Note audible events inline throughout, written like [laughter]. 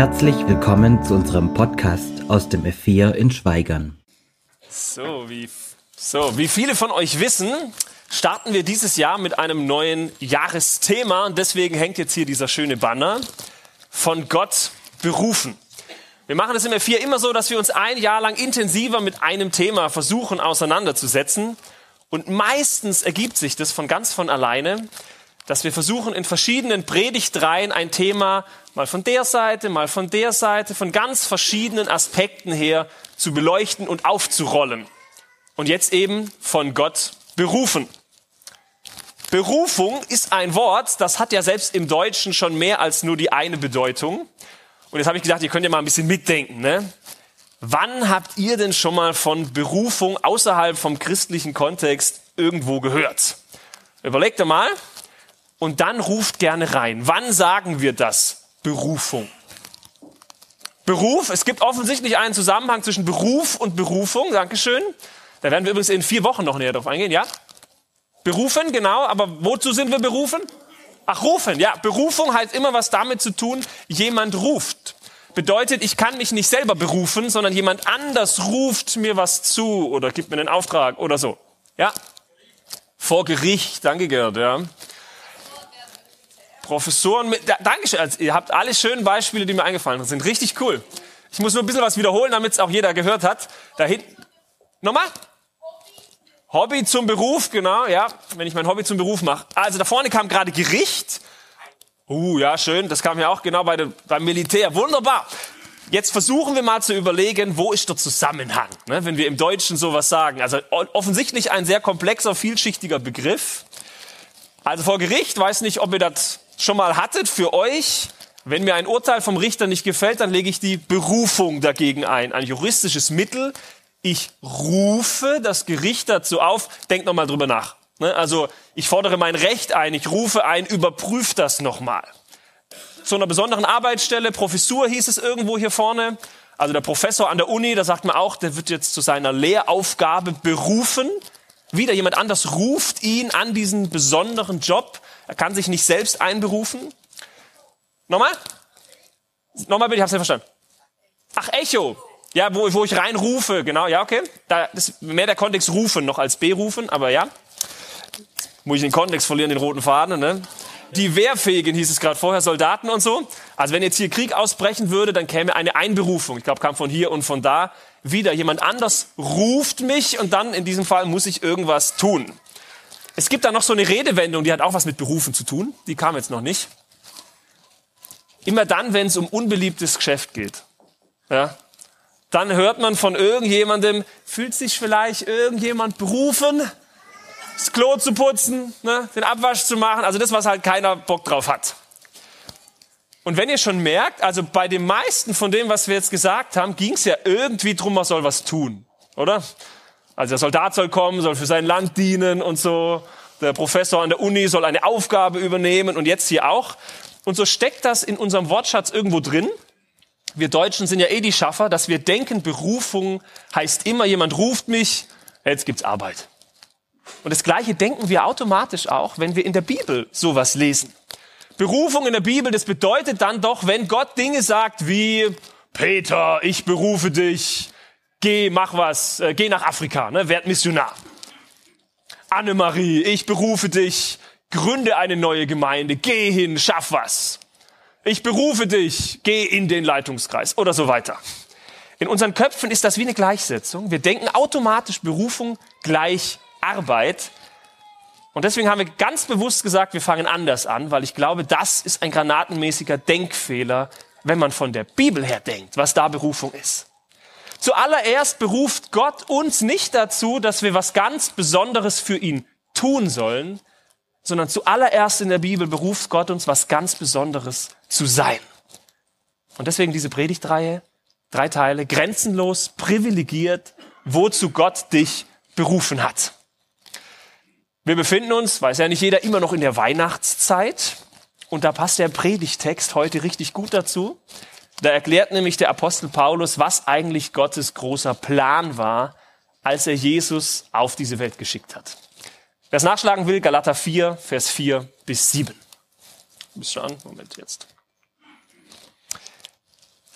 Herzlich willkommen zu unserem Podcast aus dem F4 in Schweigern. So wie, so, wie viele von euch wissen, starten wir dieses Jahr mit einem neuen Jahresthema und deswegen hängt jetzt hier dieser schöne Banner von Gott berufen. Wir machen das im F4 immer so, dass wir uns ein Jahr lang intensiver mit einem Thema versuchen auseinanderzusetzen und meistens ergibt sich das von ganz von alleine, dass wir versuchen, in verschiedenen Predigtreihen ein Thema mal von der Seite, mal von der Seite, von ganz verschiedenen Aspekten her zu beleuchten und aufzurollen. Und jetzt eben von Gott berufen. Berufung ist ein Wort, das hat ja selbst im Deutschen schon mehr als nur die eine Bedeutung. Und jetzt habe ich gedacht, ihr könnt ja mal ein bisschen mitdenken. Ne? Wann habt ihr denn schon mal von Berufung außerhalb vom christlichen Kontext irgendwo gehört? Überlegt mal, und dann ruft gerne rein. Wann sagen wir das? Berufung. Beruf, es gibt offensichtlich einen Zusammenhang zwischen Beruf und Berufung. Dankeschön. Da werden wir übrigens in vier Wochen noch näher drauf eingehen, ja? Berufen, genau, aber wozu sind wir berufen? Ach, rufen, ja. Berufung hat immer was damit zu tun, jemand ruft. Bedeutet, ich kann mich nicht selber berufen, sondern jemand anders ruft mir was zu oder gibt mir einen Auftrag oder so. Ja? Vor Gericht, danke Gerd, ja. Professoren mit, da, Dankeschön, also, ihr habt alle schönen Beispiele, die mir eingefallen sind. Richtig cool. Ich muss nur ein bisschen was wiederholen, damit es auch jeder gehört hat. Da hinten, nochmal? Hobby zum Beruf, genau, ja, wenn ich mein Hobby zum Beruf mache. Also da vorne kam gerade Gericht. Uh, ja, schön, das kam ja auch genau bei der, beim Militär. Wunderbar. Jetzt versuchen wir mal zu überlegen, wo ist der Zusammenhang, ne, wenn wir im Deutschen sowas sagen. Also offensichtlich ein sehr komplexer, vielschichtiger Begriff. Also vor Gericht, weiß nicht, ob ihr das schon mal hattet für euch. Wenn mir ein Urteil vom Richter nicht gefällt, dann lege ich die Berufung dagegen ein. Ein juristisches Mittel. Ich rufe das Gericht dazu auf. Denkt nochmal drüber nach. Ne? Also ich fordere mein Recht ein. Ich rufe ein, überprüft das nochmal. Zu einer besonderen Arbeitsstelle, Professur hieß es irgendwo hier vorne. Also der Professor an der Uni, da sagt man auch, der wird jetzt zu seiner Lehraufgabe berufen. Wieder jemand anders ruft ihn an diesen besonderen Job. Er kann sich nicht selbst einberufen. Nochmal? Nochmal bitte, ich hab's nicht verstanden. Ach, Echo. Ja, wo, wo ich reinrufe, genau, ja, okay. Da ist mehr der Kontext rufen noch als berufen, aber ja. Muss ich den Kontext verlieren, den roten Faden, ne? Die Wehrfähigen hieß es gerade vorher, Soldaten und so. Also wenn jetzt hier Krieg ausbrechen würde, dann käme eine Einberufung. Ich glaube, kam von hier und von da wieder. Jemand anders ruft mich und dann in diesem Fall muss ich irgendwas tun. Es gibt da noch so eine Redewendung, die hat auch was mit Berufen zu tun. Die kam jetzt noch nicht. Immer dann, wenn es um unbeliebtes Geschäft geht, ja, dann hört man von irgendjemandem, fühlt sich vielleicht irgendjemand berufen, das Klo zu putzen, ne, den Abwasch zu machen, also das, was halt keiner Bock drauf hat. Und wenn ihr schon merkt, also bei den meisten von dem, was wir jetzt gesagt haben, ging es ja irgendwie drum, man soll was tun, oder? Also der Soldat soll kommen, soll für sein Land dienen und so. Der Professor an der Uni soll eine Aufgabe übernehmen und jetzt hier auch. Und so steckt das in unserem Wortschatz irgendwo drin. Wir Deutschen sind ja eh die Schaffer, dass wir denken, Berufung heißt immer, jemand ruft mich, jetzt gibt's Arbeit. Und das Gleiche denken wir automatisch auch, wenn wir in der Bibel sowas lesen. Berufung in der Bibel, das bedeutet dann doch, wenn Gott Dinge sagt wie, Peter, ich berufe dich, geh, mach was, äh, geh nach Afrika, ne, werd Missionar. Annemarie, ich berufe dich, gründe eine neue Gemeinde, geh hin, schaff was. Ich berufe dich, geh in den Leitungskreis oder so weiter. In unseren Köpfen ist das wie eine Gleichsetzung. Wir denken automatisch Berufung gleich Arbeit. Und deswegen haben wir ganz bewusst gesagt, wir fangen anders an, weil ich glaube, das ist ein granatenmäßiger Denkfehler, wenn man von der Bibel her denkt, was da Berufung ist. Zuallererst beruft Gott uns nicht dazu, dass wir was ganz Besonderes für ihn tun sollen, sondern zuallererst in der Bibel beruft Gott uns, was ganz Besonderes zu sein. Und deswegen diese Predigtreihe, drei Teile, grenzenlos, privilegiert, wozu Gott dich berufen hat. Wir befinden uns, weiß ja nicht jeder, immer noch in der Weihnachtszeit. Und da passt der Predigtext heute richtig gut dazu. Da erklärt nämlich der Apostel Paulus, was eigentlich Gottes großer Plan war, als er Jesus auf diese Welt geschickt hat. Wer es nachschlagen will, Galater 4, Vers 4 bis 7. Bist du an? Moment jetzt.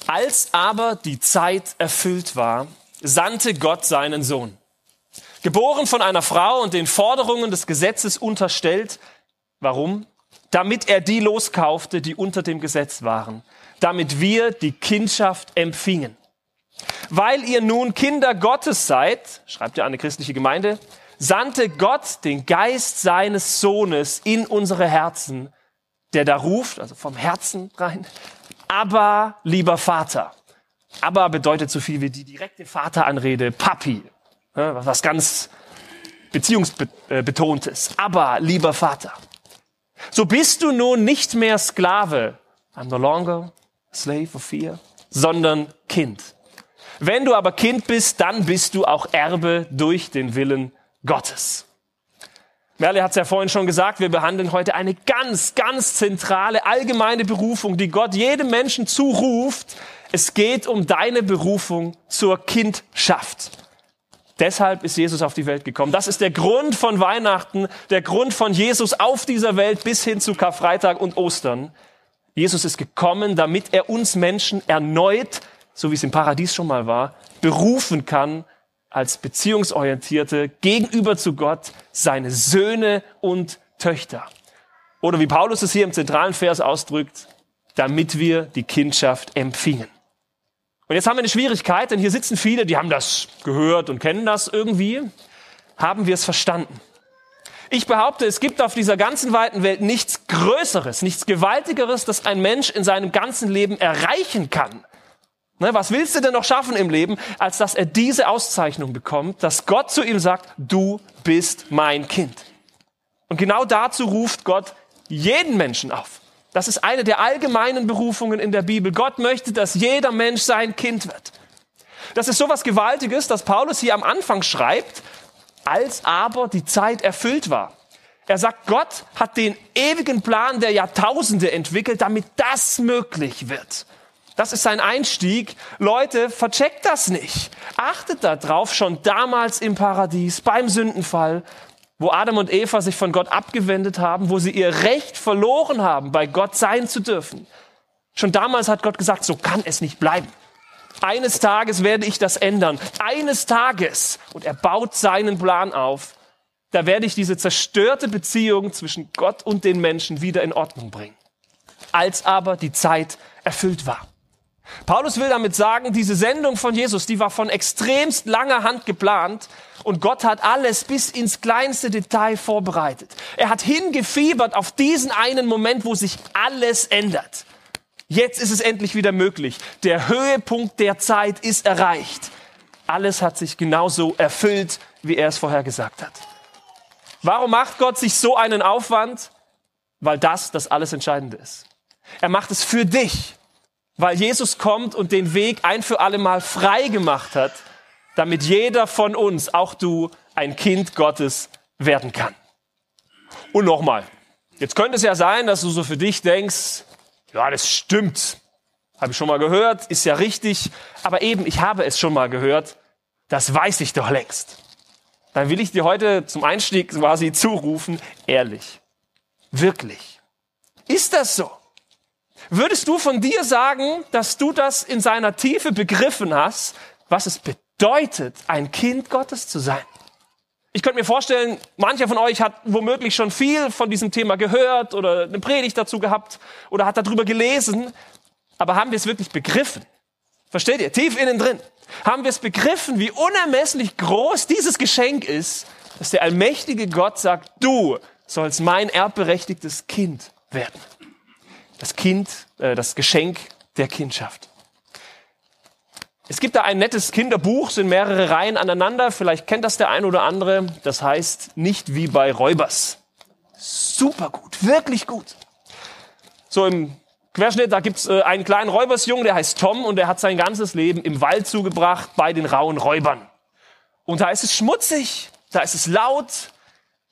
Als aber die Zeit erfüllt war, sandte Gott seinen Sohn. Geboren von einer Frau und den Forderungen des Gesetzes unterstellt. Warum? Damit er die loskaufte, die unter dem Gesetz waren. Damit wir die Kindschaft empfingen. Weil ihr nun Kinder Gottes seid, schreibt ja eine christliche Gemeinde, sandte Gott den Geist seines Sohnes in unsere Herzen, der da ruft, also vom Herzen rein, aber lieber Vater. Aber bedeutet so viel wie die direkte Vateranrede, Papi, was ganz beziehungsbetontes. Aber lieber Vater. So bist du nun nicht mehr Sklave, I'm no longer slave of fear, sondern Kind. Wenn du aber Kind bist, dann bist du auch Erbe durch den Willen Gottes. Merle hat es ja vorhin schon gesagt, wir behandeln heute eine ganz, ganz zentrale allgemeine Berufung, die Gott jedem Menschen zuruft. Es geht um deine Berufung zur Kindschaft. Deshalb ist Jesus auf die Welt gekommen. Das ist der Grund von Weihnachten, der Grund von Jesus auf dieser Welt bis hin zu Karfreitag und Ostern. Jesus ist gekommen, damit er uns Menschen erneut, so wie es im Paradies schon mal war, berufen kann, als beziehungsorientierte gegenüber zu Gott seine Söhne und Töchter. Oder wie Paulus es hier im zentralen Vers ausdrückt, damit wir die Kindschaft empfingen. Und jetzt haben wir eine Schwierigkeit, denn hier sitzen viele, die haben das gehört und kennen das irgendwie. Haben wir es verstanden? Ich behaupte, es gibt auf dieser ganzen weiten Welt nichts Größeres, nichts Gewaltigeres, das ein Mensch in seinem ganzen Leben erreichen kann, Ne, was willst du denn noch schaffen im Leben, als dass er diese Auszeichnung bekommt, dass Gott zu ihm sagt, du bist mein Kind. Und genau dazu ruft Gott jeden Menschen auf. Das ist eine der allgemeinen Berufungen in der Bibel. Gott möchte, dass jeder Mensch sein Kind wird. Das ist sowas Gewaltiges, dass Paulus hier am Anfang schreibt, als aber die Zeit erfüllt war. Er sagt, Gott hat den ewigen Plan der Jahrtausende entwickelt, damit das möglich wird. Das ist sein Einstieg. Leute, vercheckt das nicht. Achtet darauf, schon damals im Paradies, beim Sündenfall, wo Adam und Eva sich von Gott abgewendet haben, wo sie ihr Recht verloren haben, bei Gott sein zu dürfen. Schon damals hat Gott gesagt, so kann es nicht bleiben. Eines Tages werde ich das ändern. Eines Tages. Und er baut seinen Plan auf. Da werde ich diese zerstörte Beziehung zwischen Gott und den Menschen wieder in Ordnung bringen. Als aber die Zeit erfüllt war. Paulus will damit sagen, diese Sendung von Jesus, die war von extremst langer Hand geplant und Gott hat alles bis ins kleinste Detail vorbereitet. Er hat hingefiebert auf diesen einen Moment, wo sich alles ändert. Jetzt ist es endlich wieder möglich. Der Höhepunkt der Zeit ist erreicht. Alles hat sich genauso erfüllt, wie er es vorher gesagt hat. Warum macht Gott sich so einen Aufwand? Weil das das alles Entscheidende ist. Er macht es für dich weil Jesus kommt und den Weg ein für alle Mal frei gemacht hat, damit jeder von uns, auch du, ein Kind Gottes werden kann. Und nochmal, jetzt könnte es ja sein, dass du so für dich denkst, ja, das stimmt, habe ich schon mal gehört, ist ja richtig, aber eben, ich habe es schon mal gehört, das weiß ich doch längst. Dann will ich dir heute zum Einstieg quasi zurufen, ehrlich, wirklich, ist das so? Würdest du von dir sagen, dass du das in seiner Tiefe begriffen hast, was es bedeutet, ein Kind Gottes zu sein? Ich könnte mir vorstellen, mancher von euch hat womöglich schon viel von diesem Thema gehört oder eine Predigt dazu gehabt oder hat darüber gelesen, aber haben wir es wirklich begriffen? Versteht ihr? Tief innen drin. Haben wir es begriffen, wie unermesslich groß dieses Geschenk ist, dass der allmächtige Gott sagt, du sollst mein erbberechtigtes Kind werden das Kind, äh, das Geschenk der Kindschaft. Es gibt da ein nettes Kinderbuch, sind mehrere Reihen aneinander. Vielleicht kennt das der ein oder andere. Das heißt nicht wie bei Räubers. Super gut, wirklich gut. So im Querschnitt, da gibt's äh, einen kleinen Räubersjungen, der heißt Tom und der hat sein ganzes Leben im Wald zugebracht bei den rauen Räubern. Und da ist es schmutzig, da ist es laut,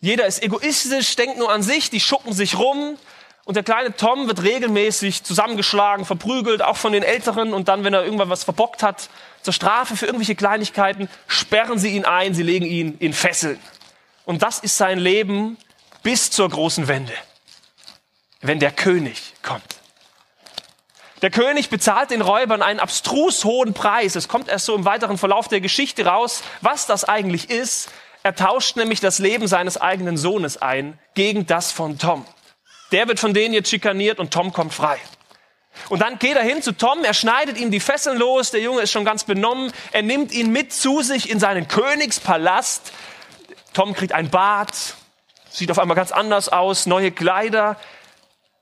jeder ist egoistisch, denkt nur an sich, die schucken sich rum, und der kleine Tom wird regelmäßig zusammengeschlagen, verprügelt, auch von den Älteren. Und dann, wenn er irgendwann was verbockt hat, zur Strafe für irgendwelche Kleinigkeiten, sperren sie ihn ein, sie legen ihn in Fesseln. Und das ist sein Leben bis zur großen Wende, wenn der König kommt. Der König bezahlt den Räubern einen abstrus hohen Preis. Es kommt erst so im weiteren Verlauf der Geschichte raus, was das eigentlich ist. Er tauscht nämlich das Leben seines eigenen Sohnes ein gegen das von Tom. Der wird von denen jetzt schikaniert und Tom kommt frei. Und dann geht er hin zu Tom, er schneidet ihm die Fesseln los, der Junge ist schon ganz benommen, er nimmt ihn mit zu sich in seinen Königspalast. Tom kriegt ein Bad, sieht auf einmal ganz anders aus, neue Kleider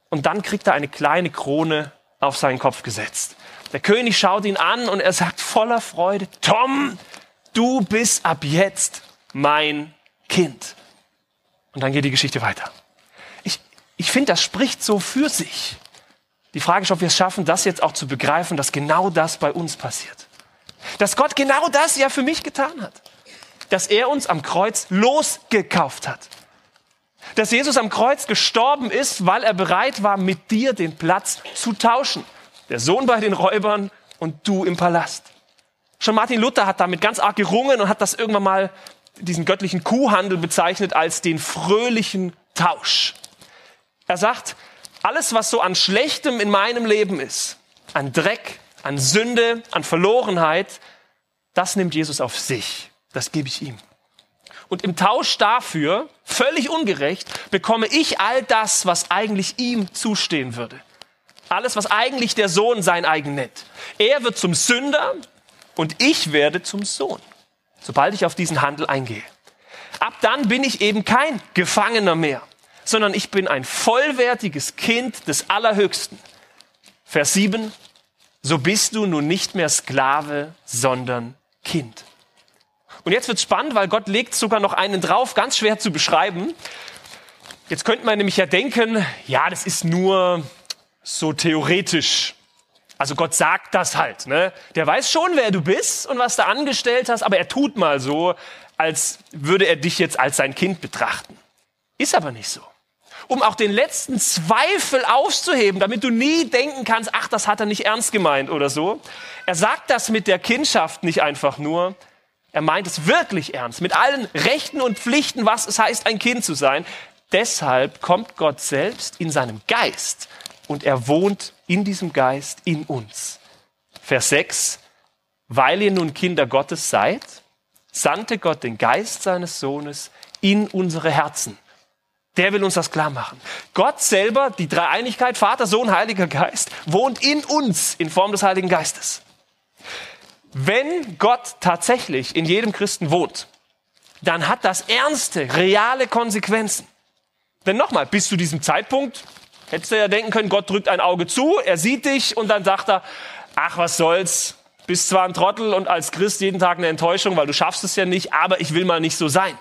und dann kriegt er eine kleine Krone auf seinen Kopf gesetzt. Der König schaut ihn an und er sagt voller Freude, Tom, du bist ab jetzt mein Kind. Und dann geht die Geschichte weiter. Ich, finde, das spricht so für sich. Die Frage ist, ob wir es schaffen, das jetzt auch zu begreifen, dass genau das bei uns passiert. Dass Gott genau das ja für mich getan hat. Dass er uns am Kreuz losgekauft hat. Dass Jesus am Kreuz gestorben ist, weil er bereit war, mit dir den Platz zu tauschen. Der Sohn bei den Räubern und du im Palast. Schon Martin Luther hat damit ganz arg gerungen und hat das irgendwann mal, diesen göttlichen Kuhhandel bezeichnet als den fröhlichen Tausch. Er sagt, alles, was so an Schlechtem in meinem Leben ist, an Dreck, an Sünde, an Verlorenheit, das nimmt Jesus auf sich. Das gebe ich ihm. Und im Tausch dafür, völlig ungerecht, bekomme ich all das, was eigentlich ihm zustehen würde. Alles, was eigentlich der Sohn sein eigen nennt. Er wird zum Sünder und ich werde zum Sohn, sobald ich auf diesen Handel eingehe. Ab dann bin ich eben kein Gefangener mehr, sondern ich bin ein vollwertiges Kind des Allerhöchsten. Vers 7, so bist du nun nicht mehr Sklave, sondern Kind. Und jetzt wird spannend, weil Gott legt sogar noch einen drauf, ganz schwer zu beschreiben. Jetzt könnte man nämlich ja denken, ja, das ist nur so theoretisch. Also Gott sagt das halt. Ne? Der weiß schon, wer du bist und was du angestellt hast, aber er tut mal so, als würde er dich jetzt als sein Kind betrachten. Ist aber nicht so. Um auch den letzten Zweifel aufzuheben, damit du nie denken kannst, ach, das hat er nicht ernst gemeint oder so. Er sagt das mit der Kindschaft nicht einfach nur, er meint es wirklich ernst, mit allen Rechten und Pflichten, was es heißt, ein Kind zu sein. Deshalb kommt Gott selbst in seinem Geist und er wohnt in diesem Geist in uns. Vers 6. Weil ihr nun Kinder Gottes seid, sandte Gott den Geist seines Sohnes in unsere Herzen. Der will uns das klar machen. Gott selber, die Dreieinigkeit, Vater, Sohn, Heiliger Geist, wohnt in uns in Form des Heiligen Geistes. Wenn Gott tatsächlich in jedem Christen wohnt, dann hat das ernste, reale Konsequenzen. Denn nochmal, bis zu diesem Zeitpunkt hättest du ja denken können, Gott drückt ein Auge zu, er sieht dich und dann sagt er, ach was soll's, bist zwar ein Trottel und als Christ jeden Tag eine Enttäuschung, weil du schaffst es ja nicht, aber ich will mal nicht so sein.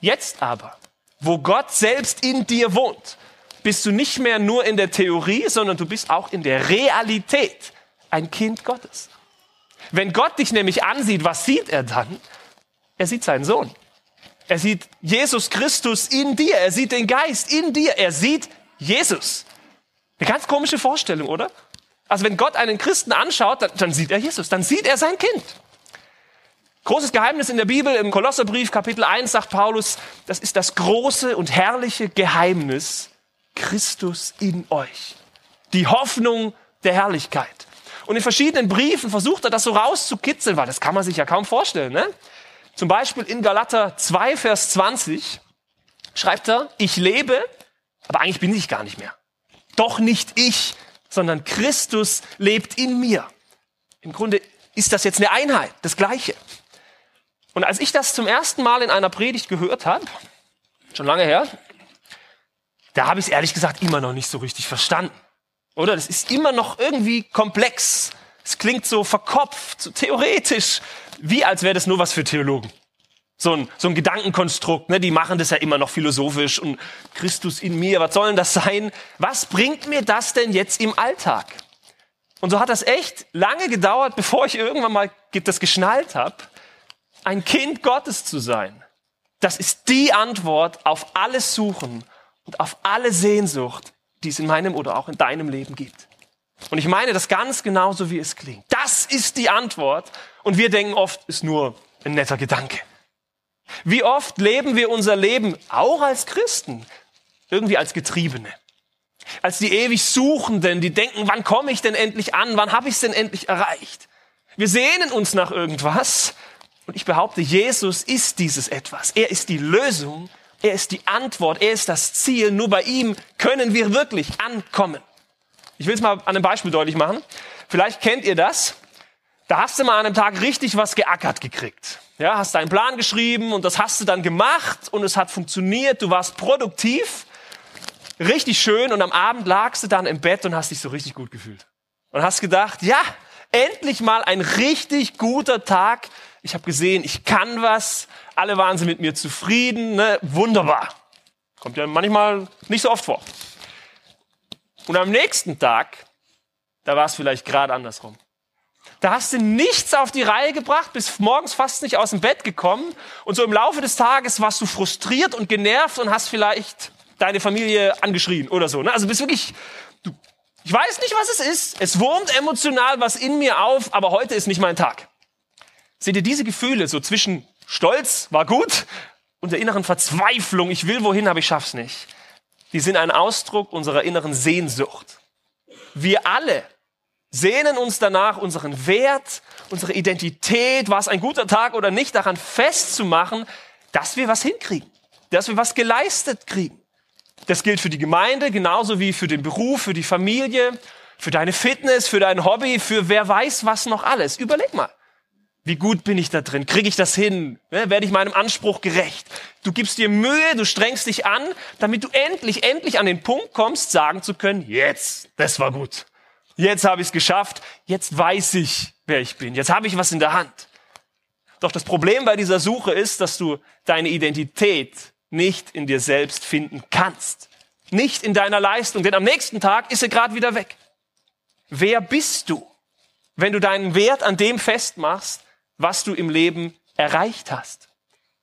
Jetzt aber, wo Gott selbst in dir wohnt, bist du nicht mehr nur in der Theorie, sondern du bist auch in der Realität ein Kind Gottes. Wenn Gott dich nämlich ansieht, was sieht er dann? Er sieht seinen Sohn. Er sieht Jesus Christus in dir. Er sieht den Geist in dir. Er sieht Jesus. Eine ganz komische Vorstellung, oder? Also wenn Gott einen Christen anschaut, dann, dann sieht er Jesus. Dann sieht er sein Kind. Großes Geheimnis in der Bibel, im Kolosserbrief Kapitel 1 sagt Paulus, das ist das große und herrliche Geheimnis Christus in euch. Die Hoffnung der Herrlichkeit. Und in verschiedenen Briefen versucht er das so rauszukitzeln, weil das kann man sich ja kaum vorstellen. Ne? Zum Beispiel in Galater 2, Vers 20 schreibt er, ich lebe, aber eigentlich bin ich gar nicht mehr. Doch nicht ich, sondern Christus lebt in mir. Im Grunde ist das jetzt eine Einheit, das Gleiche. Und als ich das zum ersten Mal in einer Predigt gehört habe, schon lange her, da habe ich es ehrlich gesagt immer noch nicht so richtig verstanden. Oder? Das ist immer noch irgendwie komplex. Es klingt so verkopft, so theoretisch, wie als wäre das nur was für Theologen. So ein, so ein Gedankenkonstrukt, ne? die machen das ja immer noch philosophisch und Christus in mir, was soll denn das sein? Was bringt mir das denn jetzt im Alltag? Und so hat das echt lange gedauert, bevor ich irgendwann mal das geschnallt habe, ein Kind Gottes zu sein. Das ist die Antwort auf alles Suchen und auf alle Sehnsucht, die es in meinem oder auch in deinem Leben gibt. Und ich meine das ganz genauso, wie es klingt. Das ist die Antwort. Und wir denken oft, ist nur ein netter Gedanke. Wie oft leben wir unser Leben auch als Christen irgendwie als Getriebene? als die ewig Suchenden, die denken, wann komme ich denn endlich an, wann habe ich es denn endlich erreicht. Wir sehnen uns nach irgendwas und ich behaupte, Jesus ist dieses etwas. Er ist die Lösung, er ist die Antwort, er ist das Ziel. Nur bei ihm können wir wirklich ankommen. Ich will es mal an einem Beispiel deutlich machen. Vielleicht kennt ihr das. Da hast du mal an einem Tag richtig was geackert gekriegt. Ja, hast deinen Plan geschrieben und das hast du dann gemacht und es hat funktioniert. Du warst produktiv, richtig schön und am Abend lagst du dann im Bett und hast dich so richtig gut gefühlt. Und hast gedacht, ja, endlich mal ein richtig guter Tag. Ich habe gesehen, ich kann was. Alle waren sie mit mir zufrieden. Ne? Wunderbar. Kommt ja manchmal nicht so oft vor. Und am nächsten Tag, da war es vielleicht gerade andersrum. Da hast du nichts auf die Reihe gebracht, bist morgens fast nicht aus dem Bett gekommen und so im Laufe des Tages warst du frustriert und genervt und hast vielleicht deine Familie angeschrien oder so. Ne? Also bist wirklich, du, ich weiß nicht, was es ist. Es wurmt emotional was in mir auf, aber heute ist nicht mein Tag. Seht ihr diese Gefühle so zwischen Stolz war gut und der inneren Verzweiflung, ich will wohin, aber ich schaff's nicht. Die sind ein Ausdruck unserer inneren Sehnsucht. Wir alle sehnen uns danach, unseren Wert, unsere Identität, war es ein guter Tag oder nicht, daran festzumachen, dass wir was hinkriegen, dass wir was geleistet kriegen. Das gilt für die Gemeinde genauso wie für den Beruf, für die Familie, für deine Fitness, für dein Hobby, für wer weiß was noch alles. Überleg mal. Wie gut bin ich da drin? Kriege ich das hin? Werde ich meinem Anspruch gerecht? Du gibst dir Mühe, du strengst dich an, damit du endlich, endlich an den Punkt kommst, sagen zu können, jetzt, das war gut. Jetzt habe ich es geschafft. Jetzt weiß ich, wer ich bin. Jetzt habe ich was in der Hand. Doch das Problem bei dieser Suche ist, dass du deine Identität nicht in dir selbst finden kannst. Nicht in deiner Leistung, denn am nächsten Tag ist sie gerade wieder weg. Wer bist du, wenn du deinen Wert an dem festmachst, was du im Leben erreicht hast?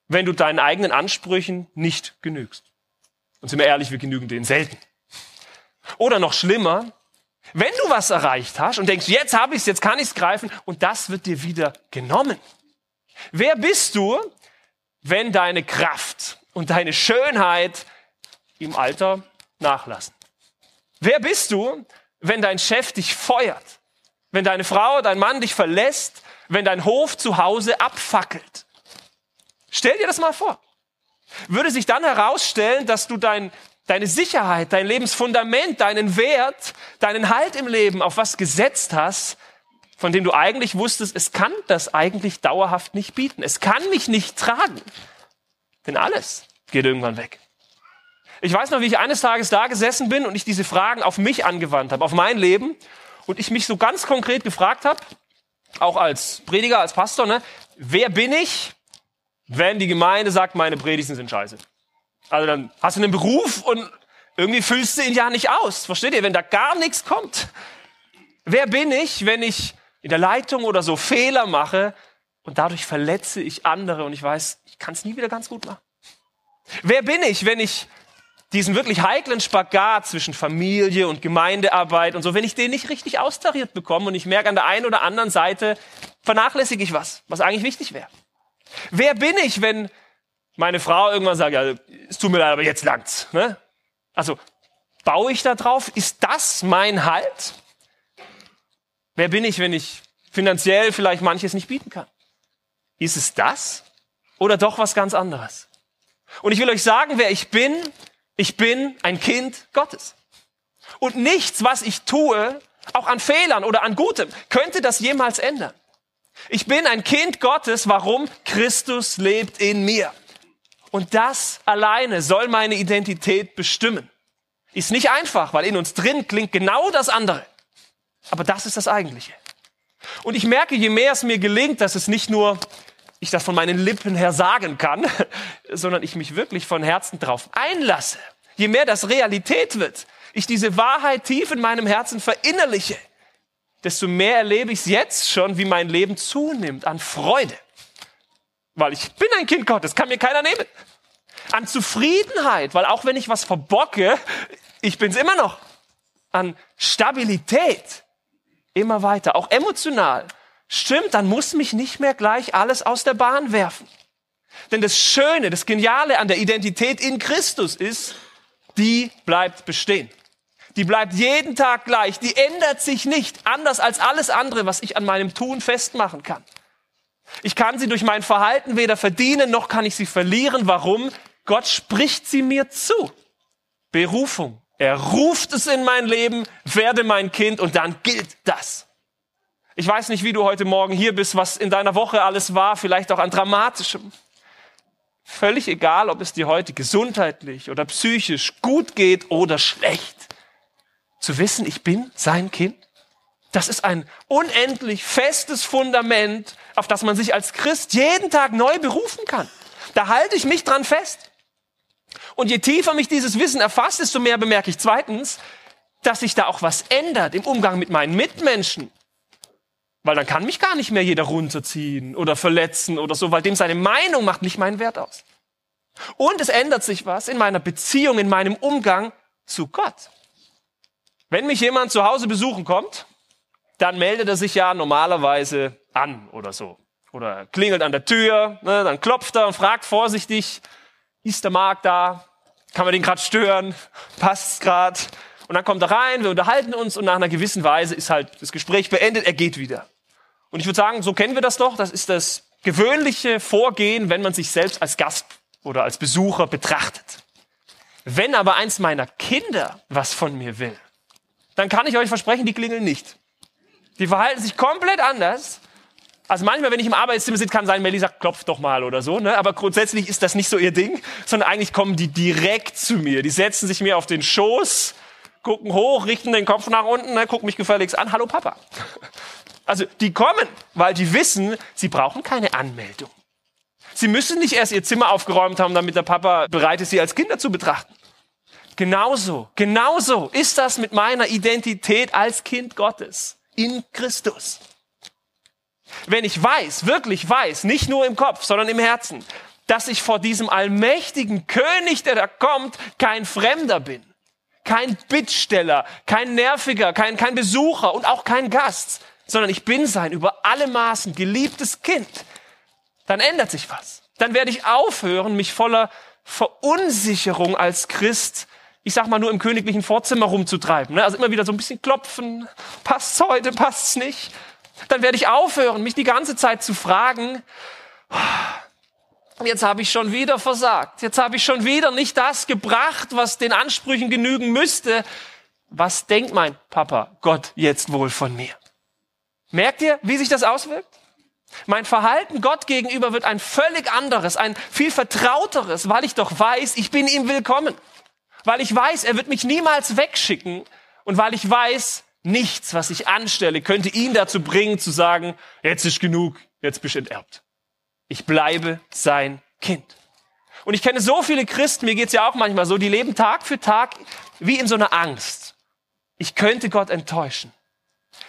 Wenn du deinen eigenen Ansprüchen nicht genügst. Und sind wir ehrlich, wir genügen denen selten. Oder noch schlimmer, wenn du was erreicht hast und denkst, jetzt habe ich es, jetzt kann ich es greifen und das wird dir wieder genommen. Wer bist du, wenn deine Kraft und deine Schönheit im Alter nachlassen? Wer bist du, wenn dein Chef dich feuert? Wenn deine Frau, dein Mann dich verlässt? Wenn dein Hof zu Hause abfackelt? Stell dir das mal vor. Würde sich dann herausstellen, dass du dein deine Sicherheit, dein Lebensfundament, deinen Wert, deinen Halt im Leben auf was gesetzt hast, von dem du eigentlich wusstest, es kann das eigentlich dauerhaft nicht bieten. Es kann mich nicht tragen. Denn alles geht irgendwann weg. Ich weiß noch, wie ich eines Tages da gesessen bin und ich diese Fragen auf mich angewandt habe, auf mein Leben und ich mich so ganz konkret gefragt habe, auch als Prediger, als Pastor, ne, wer bin ich, wenn die Gemeinde sagt, meine Predigten sind scheiße? Also dann hast du einen Beruf und irgendwie füllst du ihn ja nicht aus. Versteht ihr? Wenn da gar nichts kommt. Wer bin ich, wenn ich in der Leitung oder so Fehler mache und dadurch verletze ich andere und ich weiß, ich kann es nie wieder ganz gut machen? Wer bin ich, wenn ich diesen wirklich heiklen Spagat zwischen Familie und Gemeindearbeit und so, wenn ich den nicht richtig austariert bekomme und ich merke an der einen oder anderen Seite, vernachlässige ich was, was eigentlich wichtig wäre. Wer bin ich, wenn meine Frau irgendwann sagt, ja, es tut mir leid, aber jetzt langt's. Ne? Also baue ich da drauf? Ist das mein Halt? Wer bin ich, wenn ich finanziell vielleicht manches nicht bieten kann? Ist es das oder doch was ganz anderes? Und ich will euch sagen, wer ich bin. Ich bin ein Kind Gottes. Und nichts, was ich tue, auch an Fehlern oder an Gutem, könnte das jemals ändern. Ich bin ein Kind Gottes. Warum? Christus lebt in mir. Und das alleine soll meine Identität bestimmen. Ist nicht einfach, weil in uns drin klingt genau das andere. Aber das ist das Eigentliche. Und ich merke, je mehr es mir gelingt, dass es nicht nur ich das von meinen Lippen her sagen kann, [laughs] sondern ich mich wirklich von Herzen drauf einlasse. Je mehr das Realität wird, ich diese Wahrheit tief in meinem Herzen verinnerliche, desto mehr erlebe ich es jetzt schon, wie mein Leben zunimmt an Freude, weil ich bin ein Kind Gottes, kann mir keiner nehmen. An Zufriedenheit, weil auch wenn ich was verbocke, ich bin's immer noch. An Stabilität, immer weiter, auch emotional. Stimmt, dann muss mich nicht mehr gleich alles aus der Bahn werfen. Denn das Schöne, das Geniale an der Identität in Christus ist, die bleibt bestehen. Die bleibt jeden Tag gleich. Die ändert sich nicht, anders als alles andere, was ich an meinem Tun festmachen kann. Ich kann sie durch mein Verhalten weder verdienen, noch kann ich sie verlieren. Warum? Gott spricht sie mir zu. Berufung. Er ruft es in mein Leben, werde mein Kind und dann gilt das. Ich weiß nicht, wie du heute Morgen hier bist, was in deiner Woche alles war, vielleicht auch an dramatischem. Völlig egal, ob es dir heute gesundheitlich oder psychisch gut geht oder schlecht. Zu wissen, ich bin sein Kind, das ist ein unendlich festes Fundament, auf das man sich als Christ jeden Tag neu berufen kann. Da halte ich mich dran fest. Und je tiefer mich dieses Wissen erfasst, desto mehr bemerke ich zweitens, dass sich da auch was ändert im Umgang mit meinen Mitmenschen. Weil dann kann mich gar nicht mehr jeder runterziehen oder verletzen oder so, weil dem seine Meinung macht nicht meinen Wert aus. Und es ändert sich was in meiner Beziehung, in meinem Umgang zu Gott. Wenn mich jemand zu Hause besuchen kommt, dann meldet er sich ja normalerweise an oder so. Oder klingelt an der Tür, ne, dann klopft er und fragt vorsichtig, ist der Markt da? Kann man den gerade stören? Passt's gerade? Und dann kommt er rein, wir unterhalten uns und nach einer gewissen Weise ist halt das Gespräch beendet, er geht wieder. Und ich würde sagen, so kennen wir das doch. Das ist das gewöhnliche Vorgehen, wenn man sich selbst als Gast oder als Besucher betrachtet. Wenn aber eins meiner Kinder was von mir will, dann kann ich euch versprechen, die klingeln nicht. Die verhalten sich komplett anders also manchmal, wenn ich im Arbeitszimmer sitze, kann sein, Melly sagt, klopf doch mal oder so. Ne? Aber grundsätzlich ist das nicht so ihr Ding, sondern eigentlich kommen die direkt zu mir. Die setzen sich mir auf den Schoß, gucken hoch, richten den Kopf nach unten, ne, gucken mich gefälligst an. Hallo Papa. Also die kommen, weil die wissen, sie brauchen keine Anmeldung. Sie müssen nicht erst ihr Zimmer aufgeräumt haben, damit der Papa bereit ist, sie als Kinder zu betrachten. Genauso, genauso ist das mit meiner Identität als Kind Gottes in Christus. Wenn ich weiß, wirklich weiß, nicht nur im Kopf, sondern im Herzen, dass ich vor diesem allmächtigen König, der da kommt, kein Fremder bin, kein Bittsteller, kein Nerviger, kein, kein Besucher und auch kein Gast, sondern ich bin sein über alle Maßen geliebtes Kind, dann ändert sich was. Dann werde ich aufhören, mich voller Verunsicherung als Christ ich sag mal, nur im königlichen Vorzimmer rumzutreiben. Ne? Also immer wieder so ein bisschen klopfen. Passt's heute, passt's nicht? dann werde ich aufhören, mich die ganze Zeit zu fragen, jetzt habe ich schon wieder versagt, jetzt habe ich schon wieder nicht das gebracht, was den Ansprüchen genügen müsste. Was denkt mein Papa Gott jetzt wohl von mir? Merkt ihr, wie sich das auswirkt? Mein Verhalten Gott gegenüber wird ein völlig anderes, ein viel vertrauteres, weil ich doch weiß, ich bin ihm willkommen. Weil ich weiß, er wird mich niemals wegschicken und weil ich weiß, Nichts, was ich anstelle, könnte ihn dazu bringen zu sagen, jetzt ist genug, jetzt bist du enterbt. Ich bleibe sein Kind. Und ich kenne so viele Christen, mir geht's ja auch manchmal so, die leben Tag für Tag wie in so einer Angst. Ich könnte Gott enttäuschen.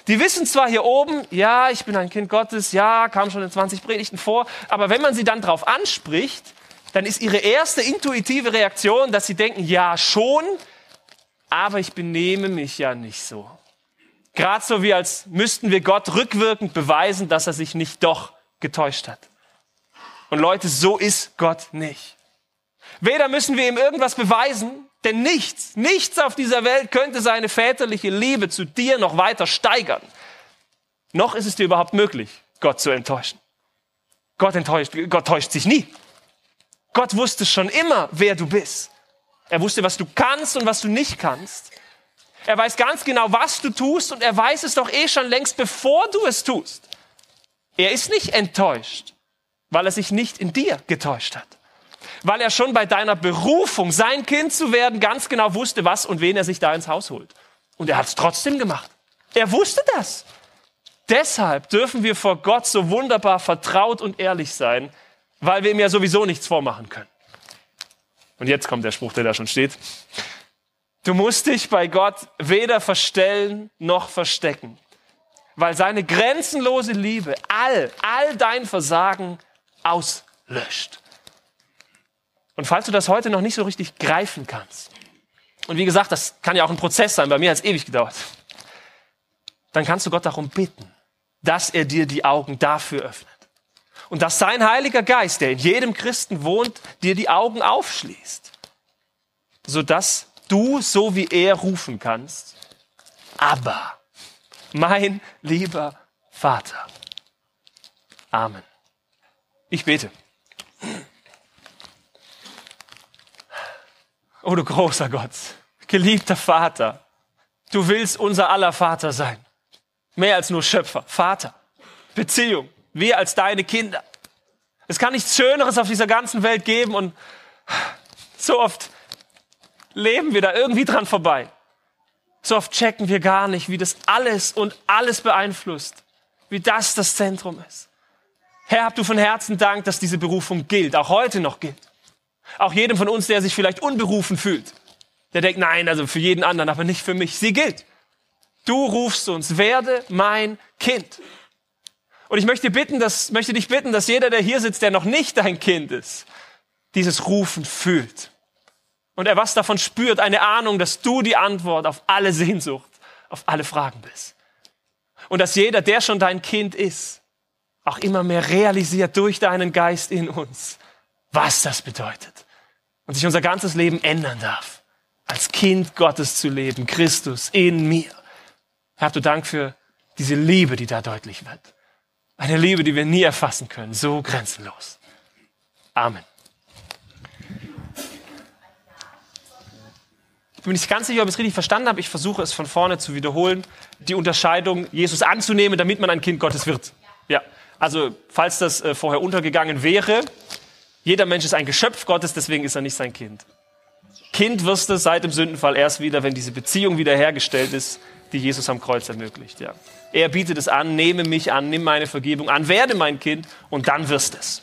Die wissen zwar hier oben, ja, ich bin ein Kind Gottes, ja, kam schon in 20 Predigten vor, aber wenn man sie dann drauf anspricht, dann ist ihre erste intuitive Reaktion, dass sie denken, ja, schon, aber ich benehme mich ja nicht so. Gerade so wie als müssten wir Gott rückwirkend beweisen, dass er sich nicht doch getäuscht hat. Und Leute, so ist Gott nicht. Weder müssen wir ihm irgendwas beweisen, denn nichts, nichts auf dieser Welt könnte seine väterliche Liebe zu dir noch weiter steigern. Noch ist es dir überhaupt möglich, Gott zu enttäuschen. Gott enttäuscht, Gott täuscht sich nie. Gott wusste schon immer, wer du bist. Er wusste, was du kannst und was du nicht kannst. Er weiß ganz genau, was du tust und er weiß es doch eh schon längst, bevor du es tust. Er ist nicht enttäuscht, weil er sich nicht in dir getäuscht hat. Weil er schon bei deiner Berufung, sein Kind zu werden, ganz genau wusste, was und wen er sich da ins Haus holt. Und er hat es trotzdem gemacht. Er wusste das. Deshalb dürfen wir vor Gott so wunderbar vertraut und ehrlich sein, weil wir ihm ja sowieso nichts vormachen können. Und jetzt kommt der Spruch, der da schon steht. Du musst dich bei Gott weder verstellen noch verstecken, weil seine grenzenlose Liebe all, all dein Versagen auslöscht. Und falls du das heute noch nicht so richtig greifen kannst, und wie gesagt, das kann ja auch ein Prozess sein, bei mir hat es ewig gedauert, dann kannst du Gott darum bitten, dass er dir die Augen dafür öffnet. Und dass sein Heiliger Geist, der in jedem Christen wohnt, dir die Augen aufschließt, sodass du so wie er rufen kannst, aber mein lieber Vater. Amen. Ich bete. Oh du großer Gott, geliebter Vater, du willst unser aller Vater sein. Mehr als nur Schöpfer, Vater, Beziehung, wir als deine Kinder. Es kann nichts Schöneres auf dieser ganzen Welt geben und so oft leben wir da irgendwie dran vorbei. So oft checken wir gar nicht, wie das alles und alles beeinflusst, wie das das Zentrum ist. Herr, hab du von Herzen Dank, dass diese Berufung gilt, auch heute noch gilt. Auch jedem von uns, der sich vielleicht unberufen fühlt, der denkt, nein, also für jeden anderen, aber nicht für mich. Sie gilt. Du rufst uns, werde mein Kind. Und ich möchte, bitten, dass, möchte dich bitten, dass jeder, der hier sitzt, der noch nicht dein Kind ist, dieses Rufen fühlt. Und er was davon spürt, eine Ahnung, dass du die Antwort auf alle Sehnsucht, auf alle Fragen bist. Und dass jeder, der schon dein Kind ist, auch immer mehr realisiert durch deinen Geist in uns, was das bedeutet. Und sich unser ganzes Leben ändern darf. Als Kind Gottes zu leben, Christus in mir. Herr, du Dank für diese Liebe, die da deutlich wird. Eine Liebe, die wir nie erfassen können, so grenzenlos. Amen. Ich bin nicht ganz sicher, ob ich es richtig verstanden habe. Ich versuche es von vorne zu wiederholen. Die Unterscheidung, Jesus anzunehmen, damit man ein Kind Gottes wird. Ja. Also, falls das äh, vorher untergegangen wäre, jeder Mensch ist ein Geschöpf Gottes, deswegen ist er nicht sein Kind. Kind wirst du seit dem Sündenfall erst wieder, wenn diese Beziehung wiederhergestellt ist, die Jesus am Kreuz ermöglicht. Ja. Er bietet es an, nehme mich an, nimm meine Vergebung an, werde mein Kind und dann wirst es.